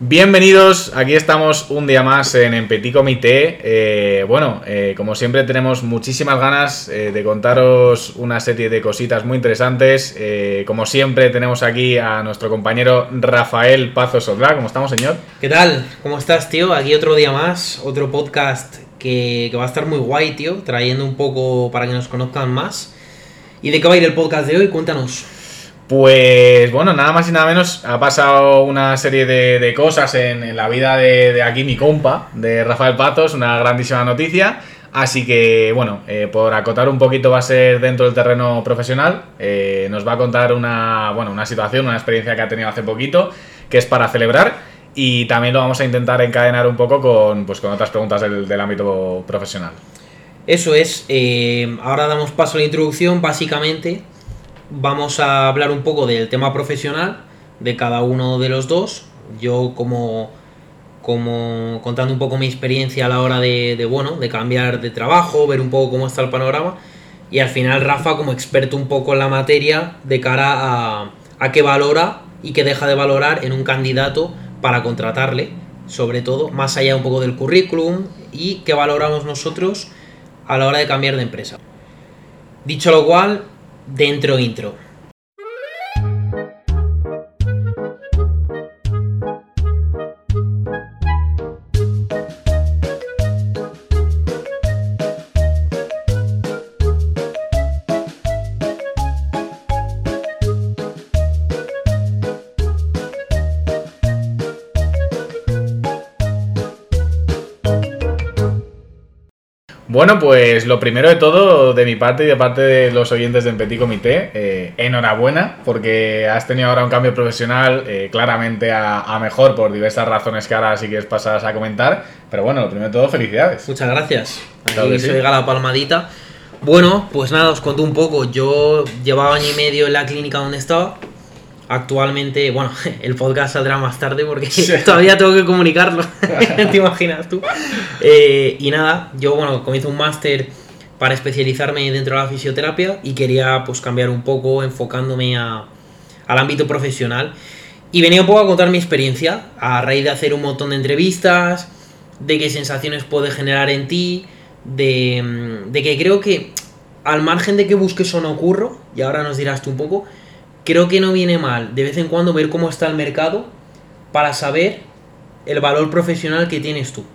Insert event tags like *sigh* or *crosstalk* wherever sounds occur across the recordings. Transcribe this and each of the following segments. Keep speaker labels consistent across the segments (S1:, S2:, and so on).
S1: Bienvenidos, aquí estamos un día más en, en Petit Comité. Eh, bueno, eh, como siempre tenemos muchísimas ganas eh, de contaros una serie de cositas muy interesantes. Como siempre tenemos aquí a nuestro compañero Rafael Pazo Sodrá. ¿Cómo estamos, señor?
S2: ¿Qué tal? ¿Cómo estás, tío? Aquí otro día más, otro podcast que, que va a estar muy guay, tío, trayendo un poco para que nos conozcan más. ¿Y de qué va a ir el podcast de hoy? Cuéntanos.
S1: Pues bueno, nada más y nada menos ha pasado una serie de, cosas en, la vida de, aquí mi compa, de Rafael Patos, una grandísima noticia. Así que bueno, eh, por acotar un poquito va a ser dentro del terreno profesional. Eh, nos va a contar una, bueno, una situación, una experiencia que ha tenido hace poquito, que es para celebrar. Y también lo vamos a intentar encadenar un poco con, pues, con otras preguntas del, del ámbito profesional.
S2: Eso es, eh, ahora damos paso a la introducción, básicamente vamos a hablar un poco del tema profesional de cada uno de los dos. Yo como, como contando un poco mi experiencia a la hora de, bueno, de cambiar de trabajo, ver un poco cómo está el panorama. Y al final Rafa como experto un poco en la materia de cara a, a qué valora y qué deja de valorar en un candidato para contratarle, sobre todo, más allá un poco del currículum y qué valoramos nosotros a la hora de cambiar de empresa. Dicho lo cual, dentro intro.
S1: Bueno, pues lo primero de todo, de mi parte y de parte de los oyentes del Petit Comité, eh, enhorabuena, porque has tenido ahora un cambio profesional eh, claramente a, a, mejor por diversas razones que ahora sí que pasas a comentar. Pero bueno, lo primero de todo, felicidades.
S2: Muchas gracias. Aquí claro se sí. la palmadita. Bueno, pues nada, os cuento un poco. Yo llevaba año y medio en la clínica donde estaba. Actualmente, bueno, *laughs* el podcast saldrá más tarde porque sí. *laughs* todavía tengo que comunicarlo. *laughs* ¿Te imaginas tú? Eh, y nada, yo, bueno, comienzo un máster para especializarme dentro de la fisioterapia y quería pues cambiar un poco enfocándome a, al ámbito profesional. Y venía un poco a contar mi experiencia a raíz de hacer un montón de entrevistas, de qué sensaciones puede generar en ti, de, de que creo que al margen de que busques o no ocurro, y ahora nos dirás tú un poco, creo que no viene mal de vez en cuando ver cómo está el mercado para saber el valor profesional que tienes tú.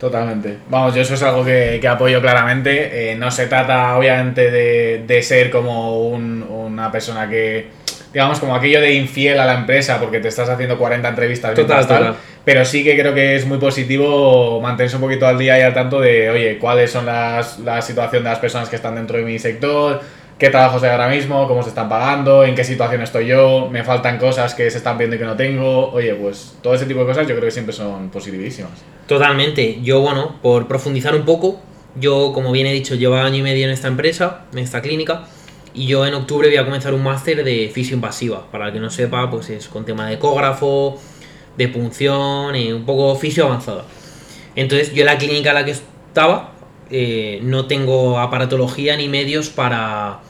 S1: Totalmente. Vamos, yo eso es algo que, que apoyo claramente. Eh, no se trata, obviamente, de, de ser como un, una persona que, digamos, como aquello de infiel a la empresa porque te estás haciendo 40 entrevistas.
S2: Total,
S1: tal,
S2: total.
S1: Pero sí que creo que es muy positivo mantenerse un poquito al día y al tanto de, oye, cuáles son las, la situación de las personas que están dentro de mi sector, qué trabajos hay ahora mismo, cómo se están pagando, en qué situación estoy yo, me faltan cosas que se están viendo y que no tengo. Oye, pues todo ese tipo de cosas yo creo que siempre son positivísimas.
S2: Totalmente. Yo, bueno, por profundizar un poco, yo, como bien he dicho, llevo año y medio en esta empresa, en esta clínica, y yo en octubre voy a comenzar un máster de fisio invasiva. Para el que no sepa, pues es con tema de ecógrafo, de punción y un poco fisio avanzada. Entonces, yo en la clínica en la que estaba, eh, no tengo aparatología ni medios para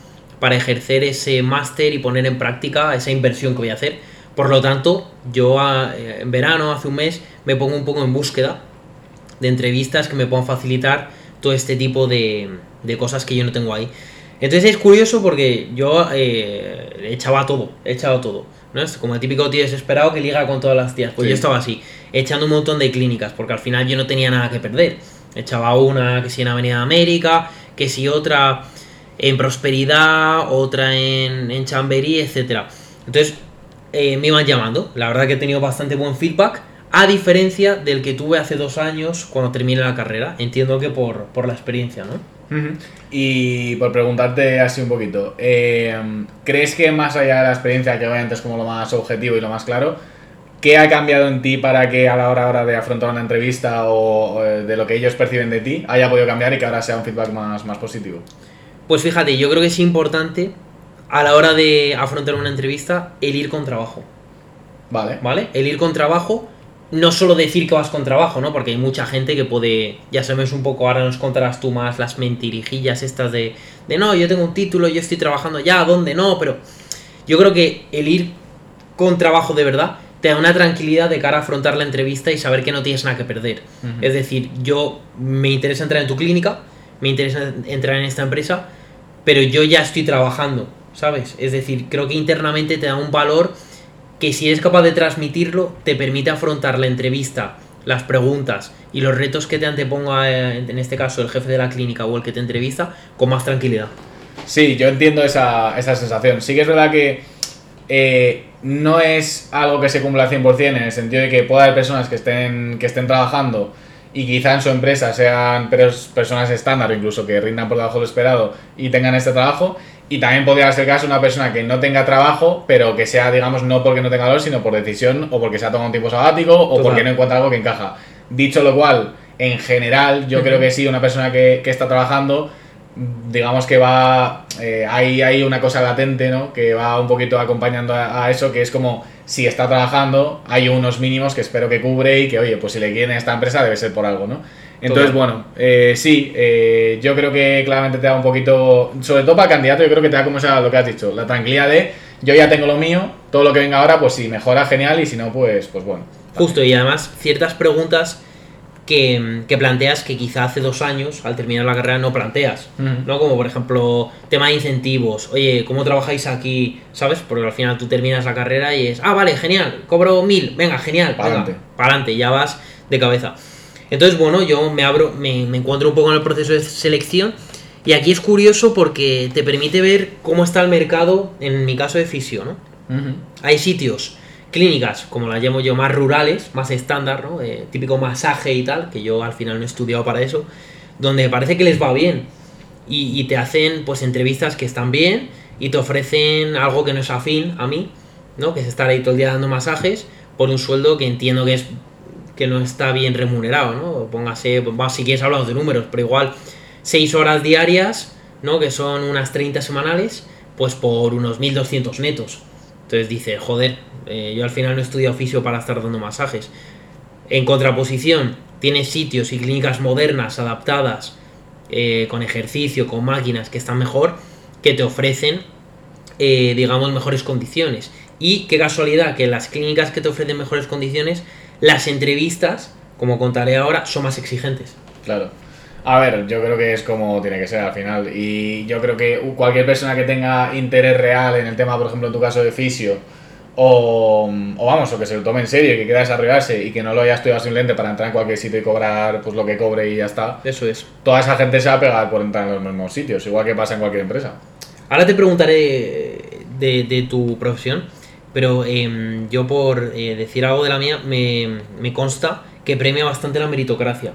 S2: para ejercer ese máster y poner en práctica esa inversión que voy a hacer. Por lo tanto, yo a, eh, en verano, hace un mes, me pongo un poco en búsqueda de entrevistas que me puedan facilitar todo este tipo de, de cosas que yo no tengo ahí. Entonces es curioso porque yo eh, echaba todo, he echado todo. ¿no? Es como el típico tío desesperado que liga con todas las tías. Pues sí. yo estaba así, echando un montón de clínicas, porque al final yo no tenía nada que perder. Echaba una que si en Avenida América, que si otra en Prosperidad, otra en, en Chamberí, etc. Entonces, eh, me iban llamando. La verdad que he tenido bastante buen feedback, a diferencia del que tuve hace dos años cuando terminé la carrera. Entiendo que por, por la experiencia, ¿no?
S1: Uh -huh. Y por preguntarte así un poquito, eh, ¿crees que más allá de la experiencia, que obviamente es como lo más objetivo y lo más claro, ¿qué ha cambiado en ti para que a la hora, hora de afrontar una entrevista o, o de lo que ellos perciben de ti haya podido cambiar y que ahora sea un feedback más, más positivo?
S2: Pues fíjate, yo creo que es importante a la hora de afrontar una entrevista el ir con trabajo.
S1: Vale.
S2: ¿Vale? El ir con trabajo, no solo decir que vas con trabajo, ¿no? Porque hay mucha gente que puede, ya sabemos un poco, ahora nos contarás tú más las mentirijillas estas de, de no, yo tengo un título, yo estoy trabajando ya, ¿dónde no? Pero yo creo que el ir con trabajo de verdad te da una tranquilidad de cara a afrontar la entrevista y saber que no tienes nada que perder. Es decir, yo me interesa entrar en tu clínica, me interesa entrar en esta empresa, pero yo ya estoy trabajando, ¿sabes? Es decir, creo que internamente te da un valor que si eres capaz de transmitirlo, te permite afrontar la entrevista, las preguntas y los retos que te anteponga, en este caso, el jefe de la clínica o el que te entrevista, con más tranquilidad.
S1: Sí, yo entiendo esa, esa sensación. Sí que es verdad que eh, no es algo que se cumpla al 100% en el sentido de que pueda haber personas que estén, que estén trabajando y quizá en su empresa sean pers- personas estándar o incluso que rindan por debajo de lo esperado y tengan este trabajo. Y también podría ser el caso de una persona que no tenga trabajo, pero que sea, digamos, no porque no tenga valor, sino por decisión o porque se ha tomado un tiempo sabático o
S2: Total.
S1: porque no encuentra algo que encaja. Dicho lo cual, en general, yo creo que sí, una persona que, que está trabajando digamos que va eh, hay, hay una cosa latente ¿no? que va un poquito acompañando a, a eso que es como si está trabajando hay unos mínimos que espero que cubre y que oye pues si le quieren a esta empresa debe ser por algo ¿no? entonces
S2: Total.
S1: bueno eh, sí eh, yo creo que claramente te da un poquito sobre todo para el candidato yo creo que te da como esa, lo que has dicho la tranquilidad de yo ya tengo lo mío todo lo que venga ahora pues si mejora genial y si no pues pues bueno
S2: Justo, y además ciertas preguntas que, que planteas que quizá hace dos años, al terminar la carrera, no planteas. ¿no? Como por ejemplo, tema de incentivos. Oye, ¿cómo trabajáis aquí? ¿Sabes? Porque al final tú terminas la carrera y es, ah, vale, genial, cobro mil, venga, genial,
S1: Pa'lante.
S2: para adelante, ya vas de cabeza. Entonces, bueno, yo me abro, me, me encuentro un poco en el proceso de selección. Y aquí es curioso porque te permite ver cómo está el mercado, en mi caso de fisio, ¿no? Hay sitios, clínicas, como las llamo yo, más rurales, más estándar, ¿no? Eh, típico masaje y tal, que yo al final no he estudiado para eso, donde parece que les va bien. Y, y te hacen pues entrevistas que están bien y te ofrecen algo que no es afín a mí, ¿no? Que es estar ahí todo el día dando masajes por un sueldo que entiendo que es que no está bien remunerado, ¿no? Póngase, pues, si quieres hablamos de números, pero igual 6 horas diarias, ¿no? Que son unas 30 semanales, pues por unos 1200 netos. Entonces dice, joder, eh, yo al final no he estudiado oficio para estar dando masajes. En contraposición, tienes sitios y clínicas modernas, adaptadas, eh, con ejercicio, con máquinas que están mejor, que te ofrecen, eh, digamos, mejores condiciones. Y qué casualidad que las clínicas que te ofrecen mejores condiciones, las entrevistas, como contaré ahora, son más exigentes.
S1: Claro. A ver, yo creo que es como tiene que ser al final. Y yo creo que cualquier persona que tenga interés real en el tema, por ejemplo, en tu caso de fisio, o, o vamos, o que se lo tome en serio, y que quiera desarrollarse y que no lo haya estudiado simplemente para entrar en cualquier sitio y cobrar pues lo que cobre y ya está,
S2: Eso es.
S1: toda esa gente se va a pegar por entrar en los mismos sitios, igual que pasa en cualquier empresa.
S2: Ahora te preguntaré de, de tu profesión, pero em, yo por eh, decir algo de la mía, me, me consta que premia bastante la meritocracia.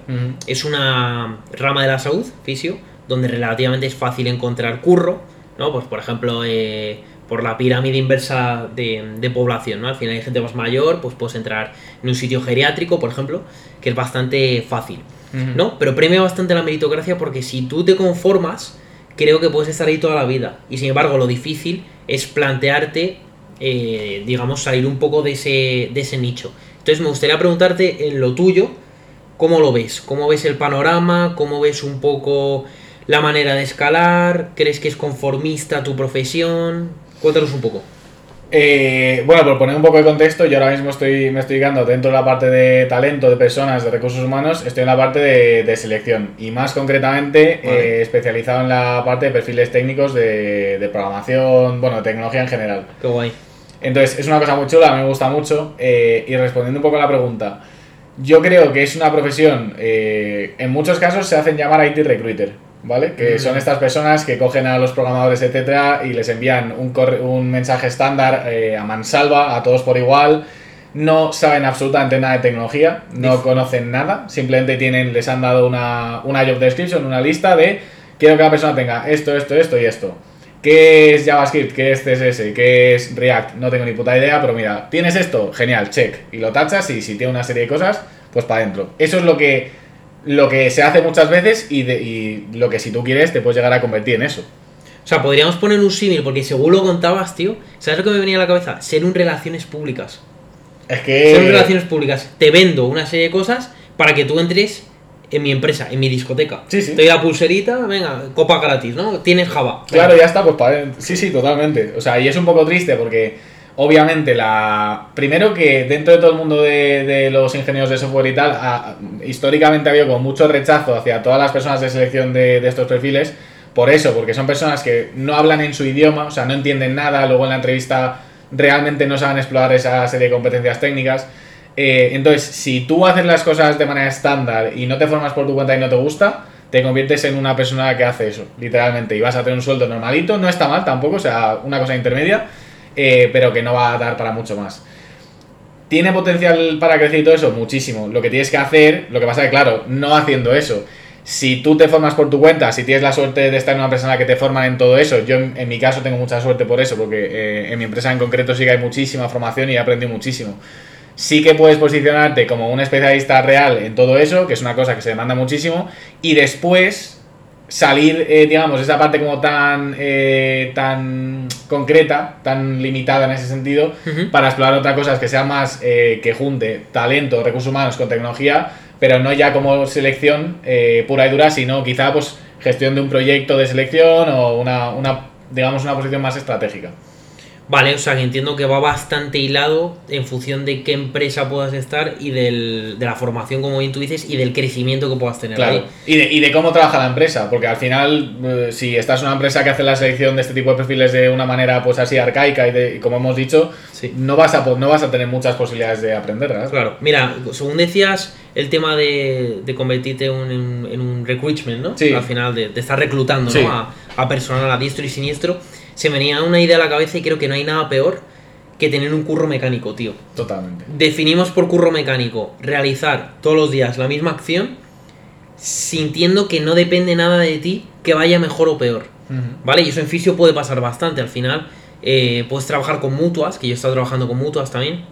S2: Es una rama de la salud, fisio, donde relativamente es fácil encontrar curro, ¿no? Pues por ejemplo, eh, por la pirámide inversa de, de población, ¿no? Al final hay gente más mayor, pues puedes entrar en un sitio geriátrico, por ejemplo, que es bastante fácil, ¿no? Pero premia bastante la meritocracia porque si tú te conformas, creo que puedes estar ahí toda la vida. Y sin embargo, lo difícil es plantearte, eh, digamos, salir un poco de ese, de ese nicho. Entonces me gustaría preguntarte en lo tuyo, ¿cómo lo ves? ¿Cómo ves el panorama? ¿Cómo ves un poco la manera de escalar? ¿Crees que es conformista tu profesión? Cuéntanos un poco.
S1: Eh, bueno, por poner un poco de contexto, yo ahora mismo estoy, me estoy dedicando dentro de la parte de talento, de personas, de recursos humanos, estoy en la parte de, de selección y más concretamente
S2: Vale.
S1: eh, especializado en la parte de perfiles técnicos de, de programación, bueno, de tecnología en general.
S2: Qué guay.
S1: Entonces, es una cosa muy chula, me gusta mucho. eh, y respondiendo un poco a la pregunta, yo creo que es una profesión, eh, en muchos casos se hacen llamar IT Recruiter, ¿vale? Que
S2: Mm.
S1: son estas personas que cogen a los programadores, etcétera, y les envían un, corre- un mensaje estándar eh, a mansalva, a todos por igual. No saben absolutamente nada de tecnología, no conocen nada, simplemente tienen, les han dado una, una job description, una lista de quiero que la persona tenga esto, esto, esto y esto. ¿Qué es JavaScript? ¿Qué es CSS? ¿Qué es React? No tengo ni puta idea, pero mira, ¿tienes esto? Genial, check. Y lo tachas y si tiene una serie de cosas, pues para adentro. Eso es lo que, lo que se hace muchas veces y, de- y lo que si tú quieres te puedes llegar a convertir en eso.
S2: O sea, podríamos poner un símil, porque según lo contabas, tío, ¿sabes lo que me venía a la cabeza? Ser un relaciones públicas.
S1: Es
S2: Ser un
S1: que...
S2: relaciones públicas. Te vendo una serie de cosas para que tú entres en mi empresa, en mi discoteca.
S1: Sí, sí.
S2: Te doy la pulserita, venga, copa gratis, ¿no? Tienes Java.
S1: Claro, ya está, pues para... Sí, sí, totalmente. O sea, y es un poco triste porque Obviamente, la primero que dentro de todo el mundo de, de los ingenieros de software y tal, históricamente ha habido como mucho rechazo hacia todas las personas de selección de, de estos perfiles, por eso, porque son personas que no hablan en su idioma, o sea, no entienden nada, luego en la entrevista realmente no saben explorar esa serie de competencias técnicas. Eh, entonces, si tú haces las cosas de manera estándar y no te formas por tu cuenta y no te gusta, te conviertes en una persona que hace eso, literalmente, y vas a tener un sueldo normalito, no está mal tampoco, o sea, una cosa intermedia, eh, pero que no va a dar para mucho más. ¿Tiene potencial para crecer y todo eso? Muchísimo. Lo que tienes que hacer, lo que pasa es que, claro, no haciendo eso. Si tú te formas por tu cuenta, si tienes la suerte de estar en una persona que te forman en todo eso, yo en, mi caso tengo mucha suerte por eso, porque eh, en mi empresa en concreto sí que hay muchísima formación y he aprendido muchísimo. Sí que puedes posicionarte como un especialista real en todo eso, que es una cosa que se demanda muchísimo, y después salir, eh, digamos, esa parte como tan, eh, tan concreta, tan limitada en ese sentido, para explorar otras cosas que sea más eh, que junte talento, recursos humanos con tecnología, pero no ya como selección eh, pura y dura, sino quizá pues gestión de un proyecto de selección o una, una digamos una posición más estratégica.
S2: Vale, o sea que entiendo que va bastante hilado en función de qué empresa puedas estar y del, de la formación, como bien tú dices, y del crecimiento que puedas tener
S1: Claro.
S2: ahí.
S1: Y de, y de cómo trabaja la empresa, porque al final, eh, si estás en una empresa que hace la selección de este tipo de perfiles de una manera pues así arcaica y, de- y como hemos dicho,
S2: Sí.
S1: no, vas a, no vas a tener muchas posibilidades de aprender, ¿verdad?
S2: Claro, mira, según decías, el tema de, de convertirte en un, en un recruitment, ¿no?
S1: Sí.
S2: Al final, de, de estar reclutando
S1: Sí.
S2: ¿no? a, a personal a diestro y siniestro, se me venía una idea a la cabeza y creo que no hay nada peor que tener un curro mecánico, tío.
S1: Totalmente.
S2: Definimos por curro mecánico realizar todos los días la misma acción, sintiendo que no depende nada de ti que vaya mejor o peor. ¿Vale? Y eso en fisio puede pasar bastante. Al final, eh, puedes trabajar con mutuas, que yo he estado trabajando con mutuas también,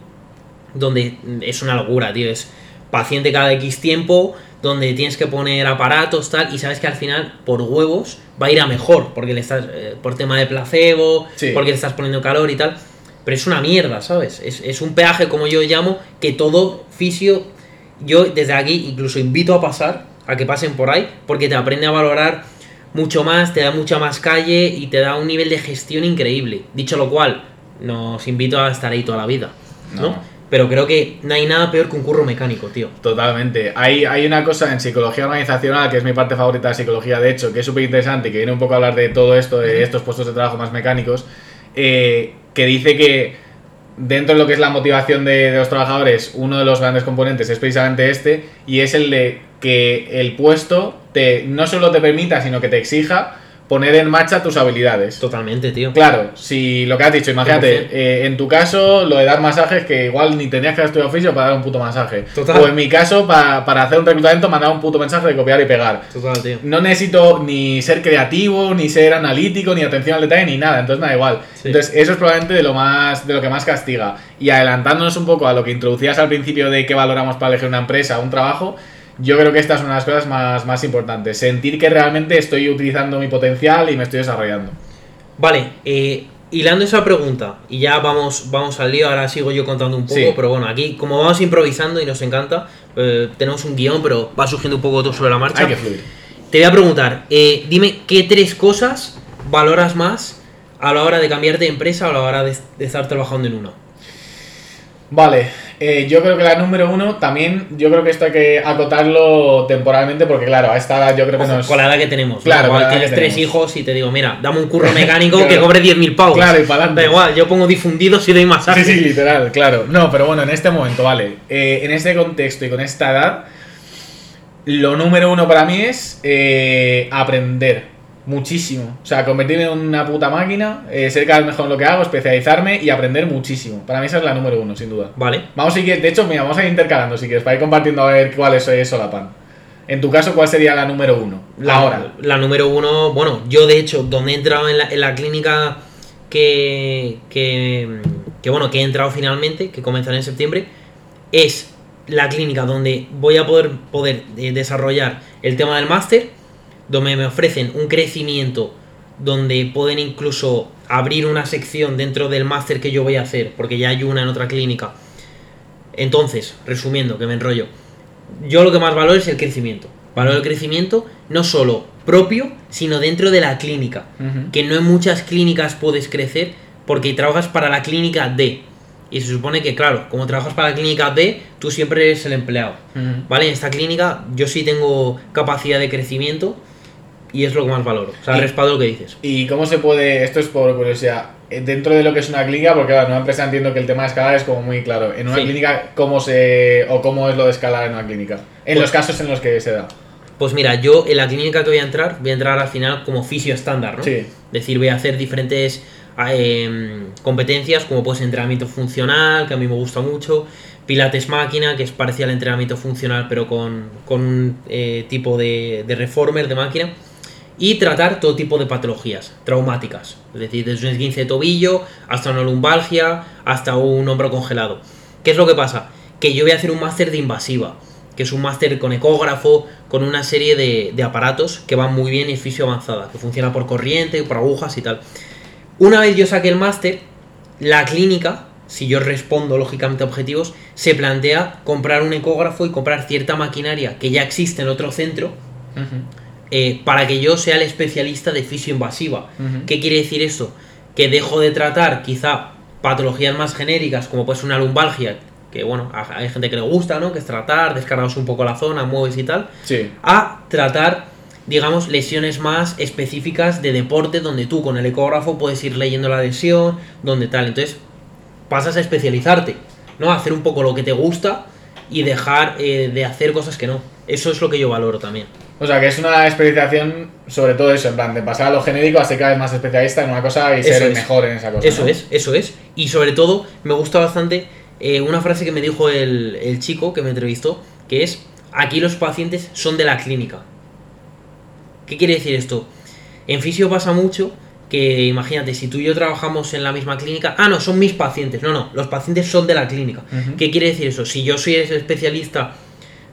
S2: donde es una locura, tío. Es paciente cada X tiempo, donde tienes que poner aparatos, tal, y sabes que al final, por huevos, va a ir a mejor, porque le estás, eh, por tema de placebo,
S1: Sí.
S2: porque le estás poniendo calor y tal. Pero es una mierda, ¿sabes? Es, es un peaje, como yo llamo, que todo fisio, yo desde aquí incluso invito a pasar, a que pasen por ahí, porque te aprende a valorar mucho más, te da mucha más calle y te da un nivel de gestión increíble. Dicho lo cual, nos invito a estar ahí toda la vida, ¿no?
S1: No.
S2: Pero creo que no hay nada peor que un curro mecánico, tío.
S1: Totalmente. Hay, hay una cosa en psicología organizacional, que es mi parte favorita de psicología, de hecho, que es súper interesante que viene un poco a hablar de todo esto, de estos puestos de trabajo más mecánicos, eh, que dice que dentro de lo que es la motivación de, de los trabajadores, uno de los grandes componentes es precisamente este, y es el de que el puesto te, no solo te permita, sino que te exija poner en marcha tus habilidades.
S2: Totalmente, tío.
S1: Claro, si lo que has dicho, imagínate,
S2: 100%.
S1: eh, en tu caso, lo de dar masajes, que igual ni tenías que haber estudiado oficio para dar un puto masaje.
S2: Total.
S1: O en mi caso, pa- para hacer un reclutamiento, mandar un puto mensaje de copiar y pegar.
S2: Total, tío.
S1: No necesito ni ser creativo, ni ser analítico, ni atención al detalle, ni nada, entonces me da igual.
S2: Sí.
S1: Entonces, eso es probablemente de lo más de lo que más castiga. Y adelantándonos un poco a lo que introducías al principio de qué valoramos para elegir una empresa, un trabajo, yo creo que esta es una de las cosas más, más importantes. Sentir que realmente estoy utilizando mi potencial y me estoy desarrollando.
S2: Vale, eh, hilando esa pregunta, y ya vamos, vamos al lío, ahora sigo yo contando un poco,
S1: Sí.
S2: pero bueno, aquí como vamos improvisando y nos encanta, eh, tenemos un guion, pero va surgiendo un poco todo sobre la marcha.
S1: Hay que fluir.
S2: Te voy a preguntar, eh, dime qué tres cosas valoras más a la hora de cambiarte de empresa o a la hora de, de estar trabajando en una.
S1: Vale, eh, yo creo que la número uno también, yo creo que esto hay que acotarlo temporalmente porque claro, a esta edad yo creo que nos...
S2: Con la edad que tenemos.
S1: Claro,
S2: Igual tienes
S1: que
S2: tres
S1: tenemos.
S2: hijos y te digo, mira, dame un curro *laughs* mecánico
S1: Claro.
S2: que cobre 10.000 pavos.
S1: Claro, y pa'lante.
S2: Da igual, yo pongo difundidos y doy
S1: Sí,
S2: masajes.
S1: sí, literal, claro. No, pero bueno, en este momento, vale. Eh, en este contexto y con esta edad, lo número uno para mí es eh, aprender muchísimo. O sea, convertirme en una puta máquina, eh, ser cada vez mejor en lo que hago, especializarme y aprender muchísimo. Para mí esa es la número uno, sin duda.
S2: Vale.
S1: Vamos a ir, de hecho, mira, vamos a ir intercalando si quieres, para ir compartiendo a ver cuál es eh, Solapan. En tu caso, ¿cuál sería la número uno?
S2: La,
S1: Ahora.
S2: La número uno, bueno, yo de hecho, donde he entrado en la, en la clínica que, que, que, bueno, que he entrado finalmente, que comenzará en septiembre, es la clínica donde voy a poder, poder eh, desarrollar el tema del máster, donde me ofrecen un crecimiento, donde pueden incluso abrir una sección dentro del máster que yo voy a hacer, porque ya hay una en otra clínica. Entonces, resumiendo, que me enrollo, yo lo que más valoro es el crecimiento. Valoro el crecimiento no solo propio, sino dentro de la clínica. Que no en muchas clínicas puedes crecer porque trabajas para la clínica D. Y se supone que, claro, como trabajas para la clínica D, tú siempre eres el empleado. ¿Vale? En esta clínica yo sí tengo capacidad de crecimiento y es lo que más valoro. O sea, respaldo lo que dices.
S1: ¿Y cómo se puede, esto es por curiosidad, eh, dentro de lo que es una clínica, porque claro, en una empresa entiendo que el tema de escalar es como muy claro. En una
S2: Sí.
S1: clínica, ¿cómo se, o cómo es lo de escalar en una clínica? En
S2: Pues-
S1: los casos en los que se da.
S2: Pues mira, yo en la clínica que voy a entrar, voy a entrar al final como fisio estándar, ¿no?
S1: Sí.
S2: Es decir, voy a hacer diferentes em, competencias, como pues entrenamiento funcional, que a mí me gusta mucho, pilates máquina, que es parecido al entrenamiento funcional, pero con, con un eh, tipo de, de reformer de máquina, y tratar todo tipo de patologías traumáticas, es decir, desde un esguince de tobillo hasta una lumbalgia, hasta un hombro congelado. ¿Qué es lo que pasa? Que yo voy a hacer un máster de invasiva, que es un máster con ecógrafo, con una serie de, aparatos que van muy bien es fisio avanzada, que funciona por corriente, por agujas y tal. Una vez yo saqué el máster, la clínica, si yo respondo lógicamente a objetivos, se plantea comprar un ecógrafo y comprar cierta maquinaria que ya existe en otro centro eh, para que yo sea el especialista de fisio invasiva.
S1: Ujú.
S2: ¿Qué quiere decir esto? Que dejo de tratar quizá patologías más genéricas como pues una lumbalgia, que bueno, hay gente que le gusta, ¿no? Que es tratar, descargaos un poco la zona, mueves y tal,
S1: Sí.
S2: a tratar, digamos, lesiones más específicas de deporte donde tú con el ecógrafo puedes ir leyendo la lesión, donde tal. Entonces pasas a especializarte, ¿no? A hacer un poco lo que te gusta y dejar eh, de hacer cosas que no. Eso es lo que yo valoro también.
S1: O sea, que es una especialización sobre todo eso, en plan, de pasar a lo genérico a ser cada vez más especialista en una cosa y
S2: Eso
S1: ser el mejor en esa cosa.
S2: Eso
S1: ¿no?
S2: es, eso es. Y sobre todo, me gusta bastante eh, una frase que me dijo el, el chico que me entrevistó, que es, aquí los pacientes son de la clínica. ¿Qué quiere decir esto? En fisio pasa mucho que, imagínate, si tú y yo trabajamos en la misma clínica, ah, no, son mis pacientes. No, no, los pacientes son de la clínica. ¿Qué quiere decir eso? Si yo soy el especialista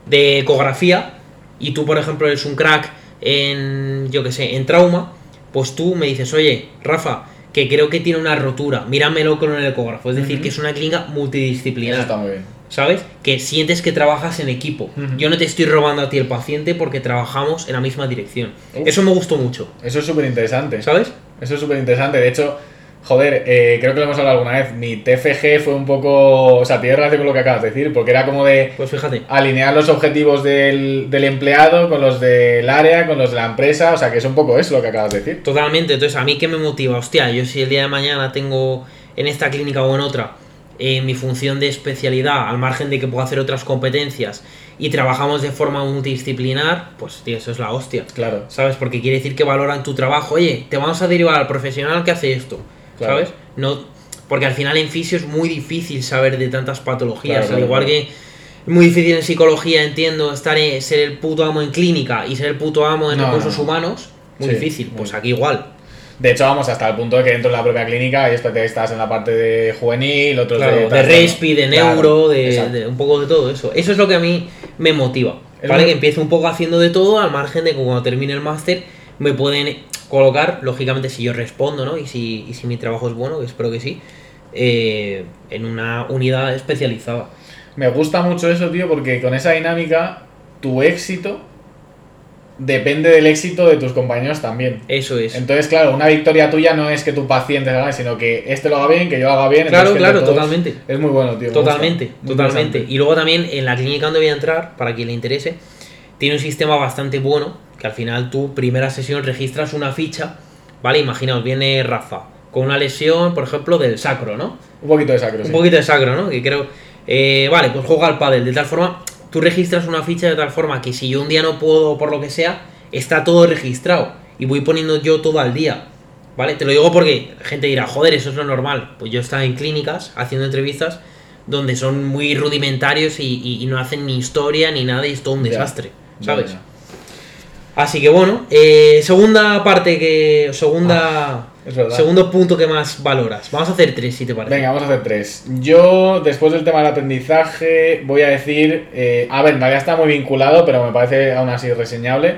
S2: de ecografía y tú, por ejemplo, eres un crack en, yo que sé, en trauma, pues tú me dices, oye, Rafa, que creo que tiene una rotura, míramelo con el ecógrafo. Es decir, que es una clínica
S1: Eso
S2: multidisciplinar.
S1: está muy bien.
S2: ¿Sabes? Que sientes que trabajas en equipo. Yo no te estoy robando a ti el paciente porque trabajamos en la misma dirección. Eso me gustó mucho.
S1: Eso es súper interesante.
S2: ¿Sabes?
S1: Eso es súper interesante. De hecho, joder, eh, creo que lo hemos hablado alguna vez. Mi TFG fue un poco. O sea, tiene relación con lo que acabas de decir, porque era como de
S2: Pues fíjate.
S1: alinear los objetivos del, del empleado con los del área, con los de la empresa. O sea, que es un poco eso lo que acabas de decir.
S2: Totalmente. Entonces, ¿a mí qué me motiva? Hostia, yo si el día de mañana tengo en esta clínica o en otra eh, mi función de especialidad, al margen de que pueda hacer otras competencias, y trabajamos de forma multidisciplinar, pues tío, eso es la hostia.
S1: Claro.
S2: ¿Sabes? Porque quiere decir que valoran tu trabajo. Oye, te vamos a derivar al profesional que hace esto.
S1: Claro.
S2: ¿Sabes? No, porque al final en fisio es muy difícil saber de tantas patologías.
S1: Claro,
S2: al igual que es muy difícil en psicología, entiendo, estar en- ser el puto amo en clínica y ser el puto amo en
S1: No,
S2: recursos
S1: no, no.
S2: humanos. Muy
S1: Sí,
S2: difícil. Pues aquí igual.
S1: De hecho, vamos hasta el punto de que dentro de la propia clínica hay especialistas en la parte de juvenil, otros
S2: Claro,
S1: de.
S2: de respi, de neuro, de, de un poco de todo eso. Eso es lo que a mí me motiva. ¿Vale? Que empiezo un poco haciendo de todo, al margen de que cuando termine el máster me pueden colocar, lógicamente, si yo respondo, ¿no? Y si, y si mi trabajo es bueno, que espero que sí, eh, en una unidad especializada.
S1: Me gusta mucho eso, tío, porque con esa dinámica, tu éxito depende del éxito de tus compañeros también.
S2: Eso es.
S1: Entonces, claro, una victoria tuya no es que tu paciente haga, sino que este lo haga bien, que yo haga bien.
S2: Claro, claro, totalmente.
S1: Es muy bueno, tío. me
S2: Totalmente, totalmente. Y luego también en la clínica donde voy a entrar, para quien le interese, tiene un sistema bastante bueno, que al final tú, primera sesión, registras una ficha, ¿vale? Imaginaos, viene Rafa con una lesión, por ejemplo, del sacro, ¿no?
S1: Un poquito de sacro,
S2: Un
S1: sí.
S2: poquito de sacro, ¿no? Que creo... eh, vale, pues juega al pádel, de tal forma, tú registras una ficha de tal forma que si yo un día no puedo, por lo que sea, está todo registrado. Y voy poniendo yo todo al día. ¿Vale? Te lo digo porque gente dirá, joder, eso es lo normal. Pues yo estaba en clínicas haciendo entrevistas donde son muy rudimentarios y, y- y no hacen ni historia ni nada y es todo un desastre,
S1: Ya,
S2: ¿sabes?
S1: ya.
S2: Así que bueno, eh, segunda parte que. Segunda.
S1: Es verdad.
S2: segundo punto que más valoras. Vamos a hacer tres, si te parece.
S1: Venga, vamos a hacer tres. Yo, después del tema del aprendizaje, voy a decir. eh, a ver, en realidad está muy vinculado, pero me parece aún así reseñable.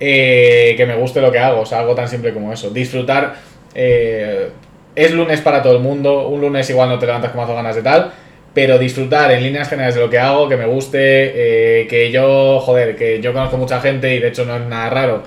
S1: eh, que me guste lo que hago, o sea, algo tan simple como eso. Disfrutar. eh, es lunes para todo el mundo. Un lunes igual no te levantas con más ganas de tal. Pero disfrutar en líneas generales de lo que hago, que me guste, eh, que yo, joder, que yo conozco mucha gente y de hecho no es nada raro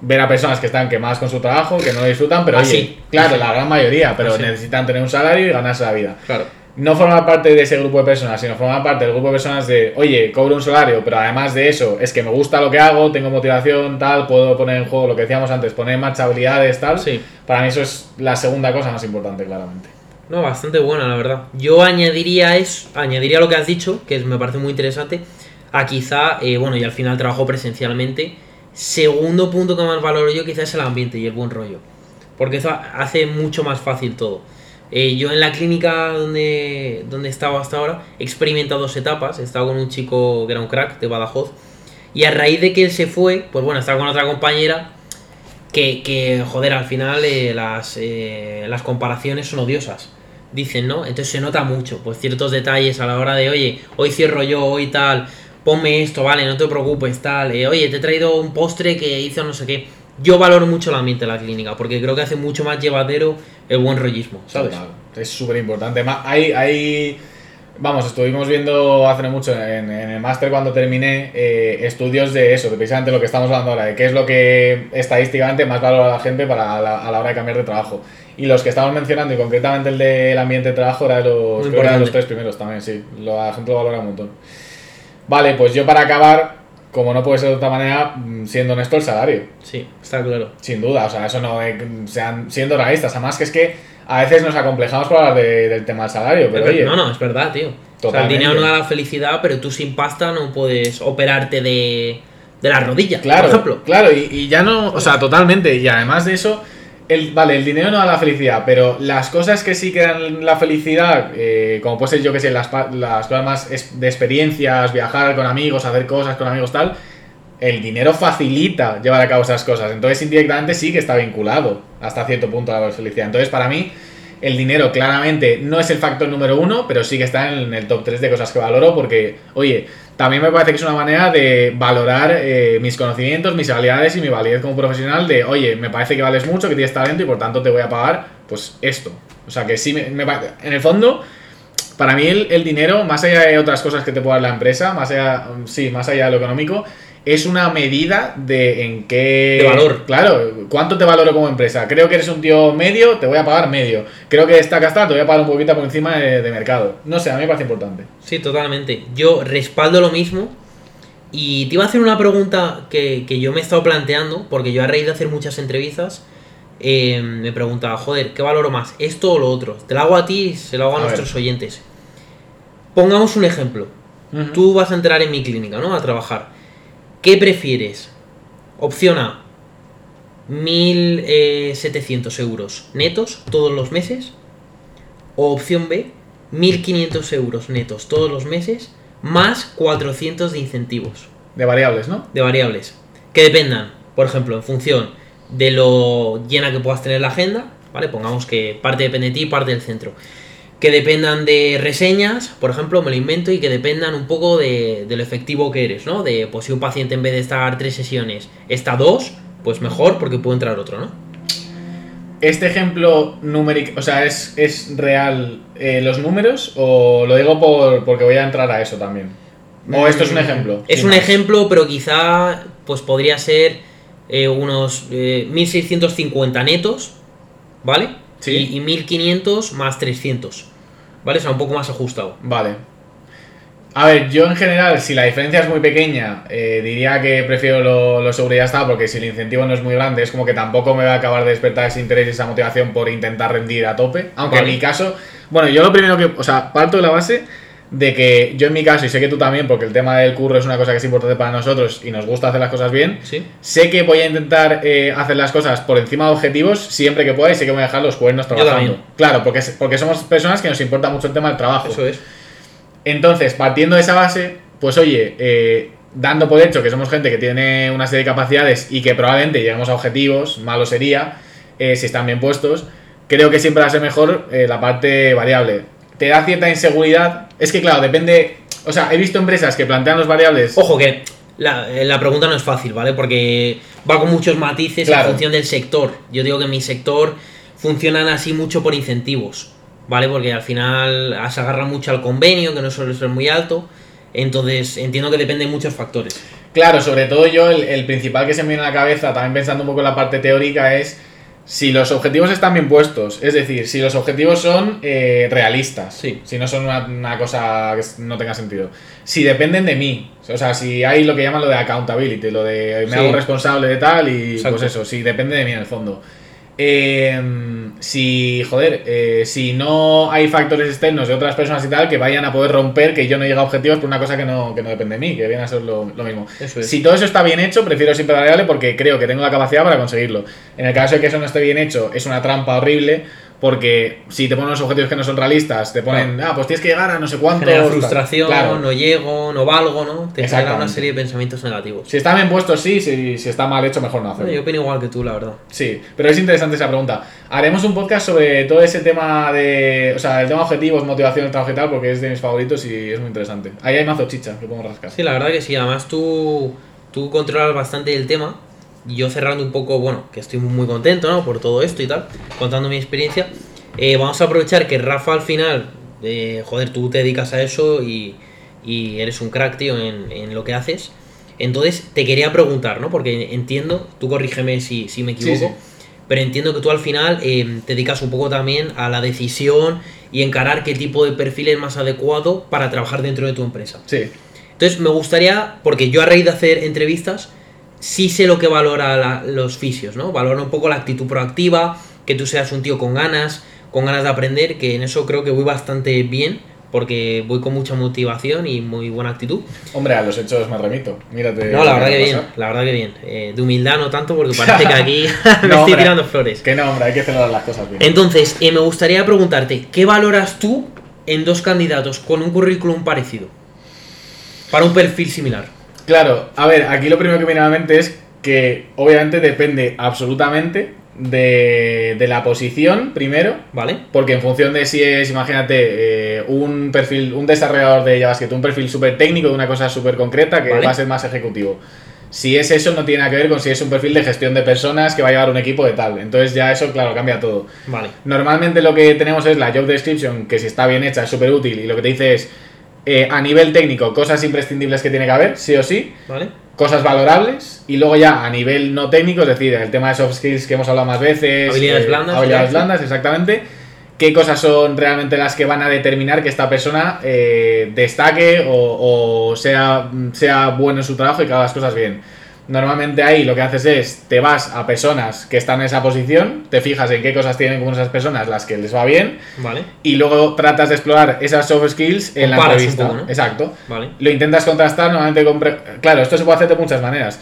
S1: ver a personas que están quemadas con su trabajo, que no lo disfrutan, pero
S2: Así.
S1: oye, claro, la gran mayoría, pero
S2: Así.
S1: necesitan tener un salario y ganarse la vida.
S2: Claro.
S1: No formar parte de ese grupo de personas, sino formar parte del grupo de personas de, oye, cobro un salario, pero además de eso, es que me gusta lo que hago, tengo motivación, tal, puedo poner en juego lo que decíamos antes, poner en marcha habilidades, tal.
S2: Sí.
S1: Para mí eso es la segunda cosa más importante, claramente.
S2: No, bastante buena, la verdad. Yo añadiría eso, añadiría lo que has dicho, que me parece muy interesante, a quizá, eh, bueno, y al final trabajo presencialmente. Segundo punto que más valoro yo quizás es el ambiente y el buen rollo. Porque eso hace mucho más fácil todo. Eh, yo en la clínica donde, donde he estado hasta ahora he experimentado dos etapas. He estado con un chico que era un crack de Badajoz. Y a raíz de que él se fue, pues bueno, estaba con otra compañera que, joder, al final eh, las, eh, las comparaciones son odiosas. Dicen, ¿no? Entonces se nota mucho, pues ciertos detalles a la hora de, oye, hoy cierro yo, hoy tal, ponme esto, vale, no te preocupes, tal, eh, oye, te he traído un postre que hizo no sé qué. Yo valoro mucho el ambiente de la clínica, porque creo que hace mucho más llevadero el buen rollismo, ¿sabes?
S1: Es súper importante. Hay, hay, vamos, estuvimos viendo hace no mucho en, en el máster cuando terminé eh, estudios de eso, de precisamente lo que estamos hablando ahora, de qué es lo que estadísticamente más valora la gente para la- a la hora de cambiar de trabajo. Y los que estamos mencionando, y concretamente el del ambiente de trabajo, era de los, creo los tres primeros también, sí. Lo- La gente lo valora un montón. Vale, pues yo para acabar, como no puede ser de otra manera, mm, siendo honesto, el salario.
S2: Sí, está claro.
S1: Sin duda, o sea, eso no, eh, sean siendo realistas. Además que es que a veces nos acomplejamos por hablar de- del tema del salario, pero
S2: Pero-
S1: oye,
S2: no, no, es verdad, tío. O sea, el
S1: Totalmente.
S2: dinero no da la felicidad, pero tú sin pasta no puedes operarte de, de la rodilla,
S1: claro,
S2: por ejemplo.
S1: claro, y, y ya no, o sea, totalmente, y además de eso, el, vale, el dinero no da la felicidad, pero las cosas que sí que dan la felicidad, eh, como puede ser, yo que sé, las, las cosas más de experiencias, viajar con amigos, hacer cosas con amigos, tal, el dinero facilita llevar a cabo esas cosas, entonces indirectamente sí que está vinculado hasta cierto punto a la felicidad. Entonces, para mí, el dinero claramente no es el factor número uno, pero sí que está en el top 3 de cosas que valoro porque, oye, también me parece que es una manera de valorar eh, mis conocimientos, mis habilidades y mi validez como profesional de, oye, me parece que vales mucho, que tienes talento y por tanto te voy a pagar, pues esto. O sea que sí, me, en el fondo, para mí el, dinero, más allá de otras cosas que te pueda dar la empresa, más allá, sí, más allá de lo económico, es una medida de en qué...
S2: De valor.
S1: Claro, ¿cuánto te valoro como empresa? Creo que eres un tío medio, te voy a pagar medio. Creo que destacas tal, te voy a pagar un poquito por encima de, de mercado. No sé, a mí me parece importante.
S2: Sí, totalmente. Yo respaldo lo mismo. Y te iba a hacer una pregunta que, que yo me he estado planteando, porque yo a raíz de hacer muchas entrevistas, eh, me preguntaba, joder, ¿qué valoro más? ¿Esto o lo otro? Te lo hago a ti y se lo hago a,
S1: A
S2: nuestros
S1: ver.
S2: oyentes. Pongamos un ejemplo. Tú vas a entrar en mi clínica, ¿no? A trabajar. ¿Qué prefieres? Opción A. 1.700 euros netos todos los meses. O opción B. 1.500 euros netos todos los meses. Más 400 de incentivos.
S1: De variables, ¿no?
S2: De variables. Que dependan, por ejemplo, en función de lo llena que puedas tener la agenda. ¿Vale? Pongamos que parte depende de ti, parte del centro que dependan de reseñas, por ejemplo, me lo invento, y que dependan un poco de, de lo efectivo que eres, ¿no? De, pues si un paciente en vez de estar tres sesiones está dos, pues mejor porque puede entrar otro, ¿no?
S1: Este ejemplo numérico, o sea, ¿es, es real eh, los números o lo digo por, porque voy a entrar a eso también? ¿O esto es un ejemplo?
S2: Es un
S1: más?
S2: ejemplo, pero quizá pues podría ser eh, unos eh, 1650 netos, ¿vale?
S1: Sí.
S2: Y, y 1500 más 300, ¿vale? O sea, un poco más ajustado.
S1: Vale. A ver, yo en general, si la diferencia es muy pequeña, eh, diría que prefiero lo, lo seguro y ya está, porque si el incentivo no es muy grande, es como que tampoco me va a acabar de despertar ese interés y esa motivación por intentar rendir a tope. Aunque
S2: Vale.
S1: en mi caso, bueno, yo lo primero que, o sea, parto de la base de que yo en mi caso, y sé que tú también, porque el tema del curro es una cosa que es importante para nosotros y nos gusta hacer las cosas bien,
S2: ¿Sí?
S1: sé que voy a intentar eh, hacer las cosas por encima de objetivos siempre que pueda y sé que voy a dejar los cuernos trabajando. Claro, porque, porque somos personas que nos importa mucho el tema del trabajo.
S2: Eso es.
S1: Entonces, partiendo de esa base, pues oye, eh, dando por hecho que somos gente que tiene una serie de capacidades y que probablemente lleguemos a objetivos, malo sería, eh, si están bien puestos, creo que siempre va a ser mejor eh, la parte variable. Te da cierta inseguridad, es que claro, depende, o sea, he visto empresas que plantean los variables...
S2: Ojo que la, eh, la pregunta no es fácil, ¿vale? Porque va con muchos matices
S1: Claro.
S2: en función del sector. Yo digo que en mi sector funcionan así mucho por incentivos, ¿vale? Porque al final se agarra mucho al convenio, que no suele ser muy alto. Entonces entiendo que depende de muchos factores.
S1: Claro, sobre todo yo, el, el principal que se me viene a la cabeza, también pensando un poco en la parte teórica, es si los objetivos están bien puestos. Es decir, si los objetivos son eh, realistas.
S2: Sí.
S1: Si no son una, una cosa que no tenga sentido. Si dependen de mí. O sea, si hay lo que llaman lo de accountability, lo de me
S2: Sí.
S1: hago responsable de tal y
S2: Exacto.
S1: pues eso, si depende de mí en el fondo. Eh, si, joder, eh, si no hay factores externos de otras personas y tal que vayan a poder romper que yo no llegue a objetivos por una cosa que no, que no depende de mí, que viene a ser lo, lo mismo.
S2: Es.
S1: Si todo eso está bien hecho, prefiero siempre variable porque creo que tengo la capacidad para conseguirlo. En el caso de que eso no esté bien hecho, es una trampa horrible porque si te ponen los objetivos que no son realistas, te ponen, ah, pues tienes que llegar a no sé cuánto.
S2: Genera frustración,
S1: Claro.
S2: no llego, no valgo, ¿no? Te genera una serie de pensamientos negativos.
S1: Si está bien puesto, sí, si, si está mal hecho, mejor no hacerlo.
S2: Yo opino igual que tú, la verdad.
S1: Sí, pero es interesante esa pregunta. Haremos un podcast sobre todo ese tema de. O sea, el tema objetivos, motivación, trabajo y tal, porque es de mis favoritos y es muy interesante. Ahí hay mazo chicha que podemos rascar.
S2: Sí, la verdad que sí. Además, tú, tú controlas bastante el tema. Yo cerrando un poco, bueno, que estoy muy contento, ¿no? Por todo esto y tal, contando mi experiencia. Eh, vamos a aprovechar que Rafa al final, eh, joder, tú te dedicas a eso y, y eres un crack, tío, en, en lo que haces. Entonces, te quería preguntar, ¿no? Porque entiendo, tú corrígeme si, si me equivoco,
S1: Sí, sí.
S2: pero entiendo que tú al final eh, te dedicas un poco también a la decisión y encarar qué tipo de perfil es más adecuado para trabajar dentro de tu empresa.
S1: Sí,
S2: Entonces me gustaría, porque yo a raíz de hacer entrevistas, sí sé lo que valora la- los fisios, ¿no? Valora un poco la actitud proactiva, que tú seas un tío con ganas, con ganas de aprender, que en eso creo que voy bastante bien, porque voy con mucha motivación y muy buena actitud.
S1: hombre, a los hechos me remito. Mírate.
S2: No, la verdad que bien, la verdad que bien. Eh, de humildad no tanto, porque parece que aquí *laughs* *laughs* me
S1: No,
S2: estoy
S1: hombre.
S2: tirando flores.
S1: Que no, hombre, hay que celebrar las cosas bien.
S2: Entonces, eh, me gustaría preguntarte, ¿qué valoras tú en dos candidatos con un currículum parecido? Para un perfil similar.
S1: Claro, a ver, aquí lo primero que viene a la mente es que obviamente depende absolutamente de, de la posición, primero.
S2: ¿Vale?
S1: Porque en función de si es, imagínate, eh, un perfil, un desarrollador de JavaScript, un perfil súper técnico de una cosa súper concreta que
S2: Vale.
S1: va a ser más ejecutivo. Si es eso, no tiene nada que ver con si es un perfil de gestión de personas que va a llevar un equipo de tal. Entonces ya eso, claro, cambia todo.
S2: Vale.
S1: Normalmente lo que tenemos es la job description, que si está bien hecha es súper útil y lo que te dice es, eh, a nivel técnico, cosas imprescindibles que tiene que haber, sí o sí,
S2: ¿Vale?
S1: cosas valorables y luego ya a nivel no técnico, es decir, el tema de soft skills que hemos hablado más veces,
S2: Habilidades blandas,
S1: habilidades blandas, exactamente. ¿Qué cosas son realmente las que van a determinar que esta persona eh, destaque o, o sea, sea bueno en su trabajo y que haga las cosas bien? Normalmente ahí lo que haces es, te vas a personas que están en esa posición, te fijas en qué cosas tienen como esas personas las que les va bien
S2: Vale.
S1: y luego tratas de explorar esas soft skills en la
S2: Comparas
S1: entrevista.
S2: poco, ¿no?
S1: Exacto.
S2: Vale.
S1: Lo intentas contrastar normalmente con... Claro, esto se puede hacer de muchas maneras.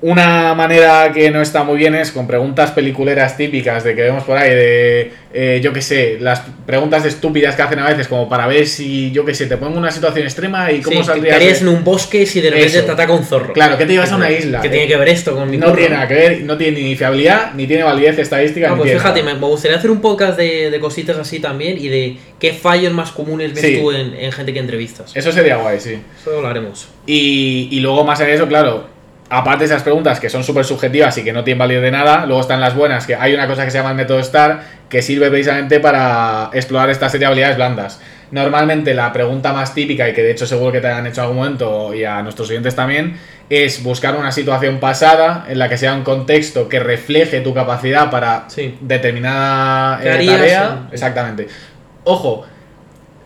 S1: Una manera que no está muy bien es con preguntas peliculeras típicas de que vemos por ahí, de eh, yo qué sé, las preguntas estúpidas que hacen a veces como para ver si, yo qué sé, te pongo en una situación extrema y cómo
S2: Sí, ¿qué
S1: saldrías.
S2: en un bosque si de repente
S1: Eso.
S2: te ataca un zorro?
S1: Claro, ¿qué te llevas a una isla?
S2: ¿Qué
S1: Eh,
S2: tiene que ver esto con mi
S1: No
S2: curro?
S1: tiene nada que ver, no tiene ni fiabilidad, ni tiene validez estadística. Ni
S2: pues
S1: tiene
S2: fíjate, me,
S1: nada.
S2: me gustaría hacer un podcast de, de cositas así también y de qué fallos más comunes ves
S1: Sí.
S2: tú en, en gente que entrevistas.
S1: Eso sería guay, sí.
S2: Eso lo haremos.
S1: Y, y luego más allá de eso, claro, aparte de esas preguntas que son súper subjetivas y que no tienen validez de nada, luego están las buenas, que hay una cosa que se llama el método STAR, que sirve precisamente para explorar esta serie de habilidades blandas. Normalmente la pregunta más típica, y que de hecho seguro que te han hecho en algún momento, y a nuestros oyentes también, es buscar una situación pasada en la que sea un contexto que refleje tu capacidad para
S2: Sí.
S1: determinada
S2: ¿Qué
S1: eh, tarea.
S2: en-
S1: Exactamente. Ojo,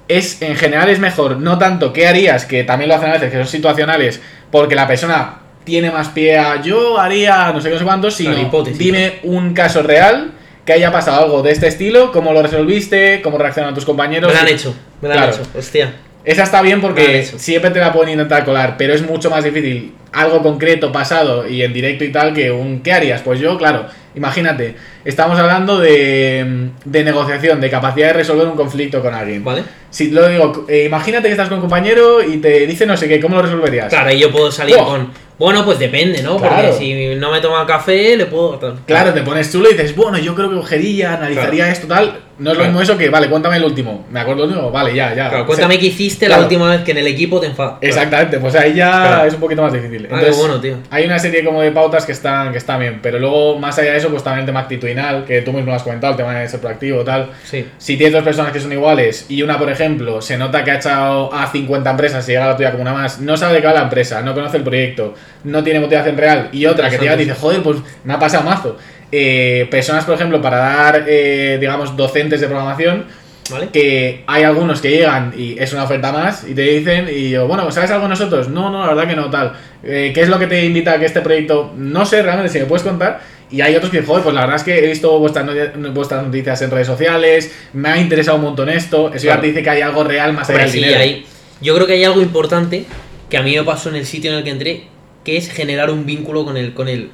S1: es en general es mejor no tanto qué harías, que también lo hacen a veces, que son situacionales, porque la persona tiene más pie a yo haría no sé qué no sé cuánto, sino dime un caso real que haya pasado algo de este estilo, cómo lo resolviste, cómo reaccionan tus compañeros.
S2: Me lo han hecho, me lo han
S1: Claro.
S2: hecho. Hostia.
S1: Esa está bien porque siempre te la pueden intentar colar, pero es mucho más difícil algo concreto, pasado y en directo y tal que un ¿qué harías? Pues yo, claro, imagínate, estamos hablando de, de negociación, de capacidad de resolver un conflicto con alguien.
S2: ¿Vale?
S1: Si lo digo, eh, imagínate que estás con un compañero y te dice no sé qué, ¿cómo lo resolverías?
S2: Claro, y yo puedo salir
S1: Oh.
S2: con. Bueno, pues depende, ¿no?
S1: Claro.
S2: Porque si no me toma café, le puedo.
S1: Claro, te pones chulo y dices, bueno, yo creo que cogería, analizaría esto, tal. No es lo mismo eso que, vale, cuéntame el último. Me acuerdo el último, vale, ya, ya.
S2: Claro,
S1: O
S2: cuéntame
S1: sea,
S2: qué hiciste
S1: claro.
S2: la última vez que en el equipo te enfadas.
S1: Exactamente, pues ahí ya
S2: Claro.
S1: es un poquito más difícil.
S2: Ah, qué bueno, tío.
S1: Hay una serie como de pautas que están, que están bien, pero luego, más allá de eso, pues también el tema actitudinal, que tú mismo lo has comentado, el tema de ser proactivo tal.
S2: Sí.
S1: Si tienes dos personas que son iguales y una, por ejemplo, se nota que ha echado a 50 empresas y llega la tuya como una más, no sabe de qué va la empresa, no conoce el proyecto, no tiene motivación real, y otra que te llega y dice, joder, pues me ha pasado mazo. Eh, personas, por ejemplo, para dar, eh, digamos, docentes de programación,
S2: ¿Vale?
S1: que hay algunos que llegan y es una oferta más y te dicen, y yo, bueno, ¿sabes algo de nosotros? No, no, la verdad que no, tal. Eh, ¿Qué es lo que te invita a que este proyecto, no sé realmente si me puedes contar? Y hay otros que dicen, joder, pues la verdad es que he visto vuestras, vuestras noticias en redes sociales, me ha interesado un montón esto, eso ya
S2: Claro.
S1: te dice que hay algo real más allá del
S2: sí,
S1: dinero.
S2: hay- yo creo que hay algo importante que a mí me pasó en el sitio en el que entré, que es generar un vínculo con el, con el,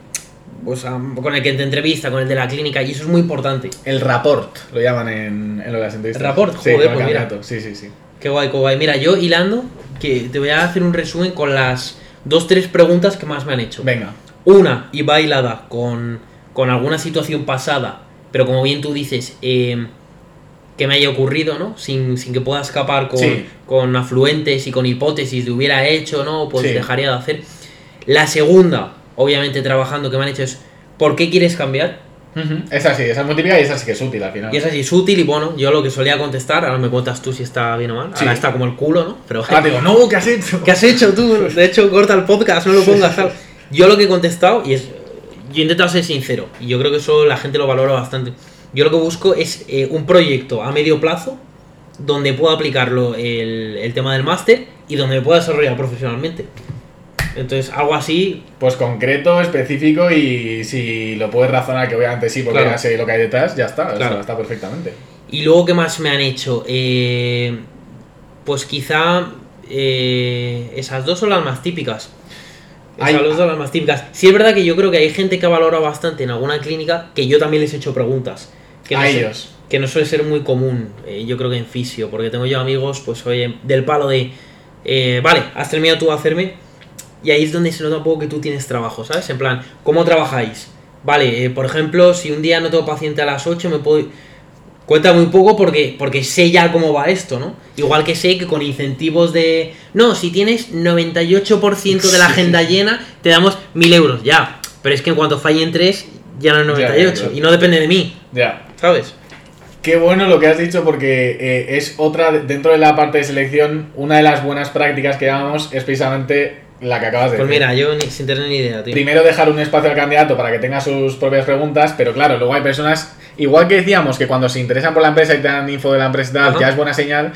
S2: o sea, con el que te entrevista, con el de la clínica, y eso es muy importante.
S1: El rapport, lo llaman en, en lo de las entrevistas.
S2: Rapport,
S1: Sí,
S2: joder,
S1: el
S2: pues mira.
S1: Sí, sí, sí.
S2: Qué guay, qué guay. Mira, yo hilando, que te voy a hacer un resumen con las dos, tres preguntas que más me han hecho.
S1: Venga.
S2: Una iba hilada con, con alguna situación pasada, pero como bien tú dices, eh, que me haya ocurrido, ¿no? Sin, sin que pueda escapar con,
S1: Sí.
S2: con afluentes y con hipótesis de hubiera hecho, ¿no? Pues
S1: Sí.
S2: dejaría de hacer. La segunda, obviamente trabajando, que me han hecho es, ¿por qué quieres cambiar?
S1: Ujú. Esa sí, esa es muy típica y esa sí que es útil al final.
S2: Y esa sí es útil y bueno, yo lo que solía contestar, ahora me cuentas tú si está bien o mal,
S1: Sí.
S2: ahora está como el culo, ¿no? Pero
S1: Ah, digo, no, ¿qué has hecho? *laughs*
S2: ¿Qué has hecho tú? *laughs* De hecho, corta el podcast, no lo pongas. tal. *laughs* Yo lo que he contestado, y es. Yo he intentado ser sincero, y yo creo que eso la gente lo valora bastante. Yo lo que busco es eh, un proyecto a medio plazo donde pueda aplicarlo el, el tema del máster y donde me pueda desarrollar profesionalmente. Entonces, algo así,
S1: Pues concreto, específico y si lo puedes razonar, que obviamente sí, porque
S2: Claro.
S1: ya sé lo que hay detrás, ya está, o sea,
S2: Claro.
S1: está perfectamente.
S2: Y luego, ¿qué más me han hecho? Eh, pues quizá eh, esas dos son las más típicas. Esas
S1: Hay-
S2: dos son las más típicas. Sí es verdad que yo creo que hay gente que valora bastante en alguna clínica que yo también les he hecho preguntas. Que no
S1: a
S2: sé-
S1: ellos.
S2: que no suele ser muy común, eh, yo creo que en fisio, porque tengo yo amigos, pues oye, del palo de, eh, vale, has terminado tú de hacerme, y ahí es donde se nota un poco que tú tienes trabajo, ¿sabes? En plan, ¿cómo trabajáis? Vale, eh, por ejemplo, si un día no tengo paciente a las 8, me puedo... Cuenta muy poco porque, porque sé ya cómo va esto, ¿no? Igual que sé que con incentivos de... No, si tienes 98% de la agenda llena, te damos 1000 euros, ya. Pero es que en cuanto fallen 3, ya no es
S1: Ya, ya,
S2: 98.
S1: ya.
S2: Y no depende de mí,
S1: Ya.
S2: ¿sabes?
S1: Qué bueno lo que has dicho porque eh, es otra, dentro de la parte de selección, una de las buenas prácticas que llamamos es precisamente la que acabas de
S2: Pues
S1: decir.
S2: mira, yo ni, sin tener ni idea, tío.
S1: Primero dejar un espacio al candidato para que tenga sus propias preguntas, pero claro, luego hay personas, igual que decíamos que cuando se interesan por la empresa y te dan info de la empresa y tal,
S2: Ajá.
S1: ya es buena señal,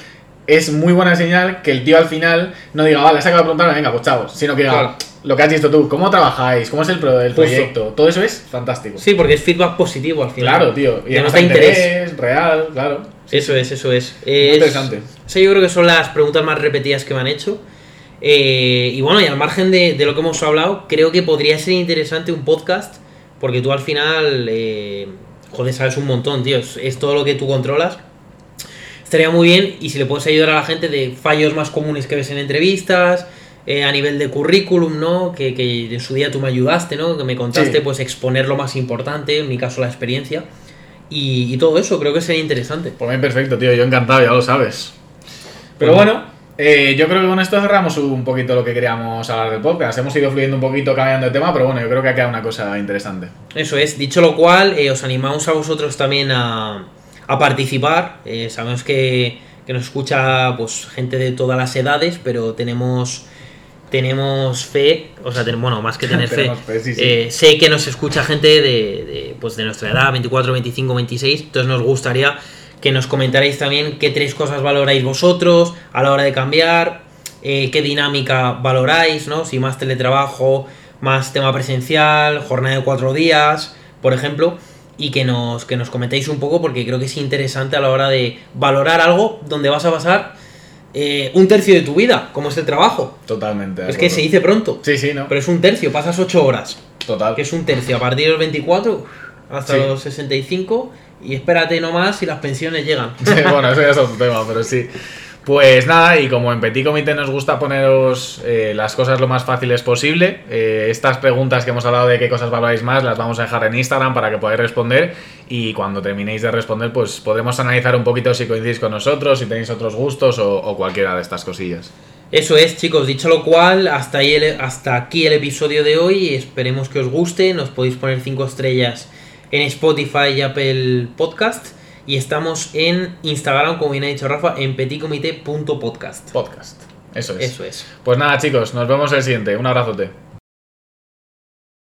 S1: es muy buena señal que el tío al final no diga, vale, saca la pregunta, venga, pues chavos, sino que diga,
S2: Claro.
S1: lo que has visto tú, cómo trabajáis, cómo es el, pro- el proyecto, todo eso es fantástico.
S2: Sí, porque es feedback positivo al final.
S1: Claro, tío, y además
S2: nota interés.
S1: interés real, claro.
S2: Eso es, eso es.
S1: Muy
S2: Es-
S1: interesante.
S2: Eso yo creo que son las preguntas más repetidas que me han hecho. Eh, y bueno, y al margen de, de lo que hemos hablado, creo que podría ser interesante un podcast, porque tú al final, eh, joder, sabes un montón, tío. Es, es todo lo que tú controlas. Estaría muy bien y si le puedes ayudar a la gente de fallos más comunes que ves en entrevistas, eh, a nivel de currículum, ¿no? Que, que en su día tú me ayudaste, ¿no? Que me contaste,
S1: Sí.
S2: pues exponer lo más importante, en mi caso la experiencia. Y, y todo eso creo que sería interesante.
S1: Por mí perfecto, tío, yo encantado, ya lo sabes. Pero
S2: Bueno.
S1: bueno, eh, yo creo que con esto cerramos un poquito lo que queríamos hablar del podcast. Hemos ido fluyendo un poquito, cambiando de tema, pero bueno, yo creo que ha quedado una cosa interesante.
S2: Eso es, dicho lo cual, eh, os animamos a vosotros también a, a participar. Eh, sabemos que, que nos escucha pues gente de todas las edades, pero tenemos tenemos fe, o sea, ten- bueno, más que tener *laughs* fe,
S1: Tenemos fe, sí, sí.
S2: eh, sé que nos escucha gente de, de, pues de nuestra edad, 24, 25, 26, entonces nos gustaría que nos comentarais también qué tres cosas valoráis vosotros a la hora de cambiar, eh, qué dinámica valoráis, ¿no? Si más teletrabajo, más tema presencial, jornada de cuatro días, por ejemplo, y que nos, que nos comentéis un poco porque creo que es interesante a la hora de valorar algo donde vas a pasar eh, un tercio de tu vida, como es el trabajo.
S1: Totalmente.
S2: Es que se dice pronto,
S1: Sí, sí, ¿no?
S2: pero es un tercio, pasas ocho horas,
S1: Total.
S2: que es un tercio a partir de los 24 uf, hasta
S1: Sí.
S2: los 65 y espérate nomás si las pensiones llegan. *laughs*
S1: Bueno, eso ya es otro tema, pero sí. Pues nada, y como en Petit Comité nos gusta poneros eh, las cosas lo más fáciles posible, eh, estas preguntas que hemos hablado de qué cosas valoráis más las vamos a dejar en Instagram para que podáis responder y cuando terminéis de responder pues podremos analizar un poquito si coincidís con nosotros, si tenéis otros gustos o, o cualquiera de estas cosillas.
S2: Eso es, chicos. Dicho lo cual, hasta, ahí el- hasta aquí el episodio de hoy. Esperemos que os guste. Nos podéis poner 5 estrellas en Spotify y Apple Podcast. Y estamos en Instagram, como bien ha dicho Rafa, en petitcomité.podcast.
S1: Podcast. Eso es.
S2: Eso es.
S1: Pues nada chicos, nos vemos el siguiente. Un abrazote.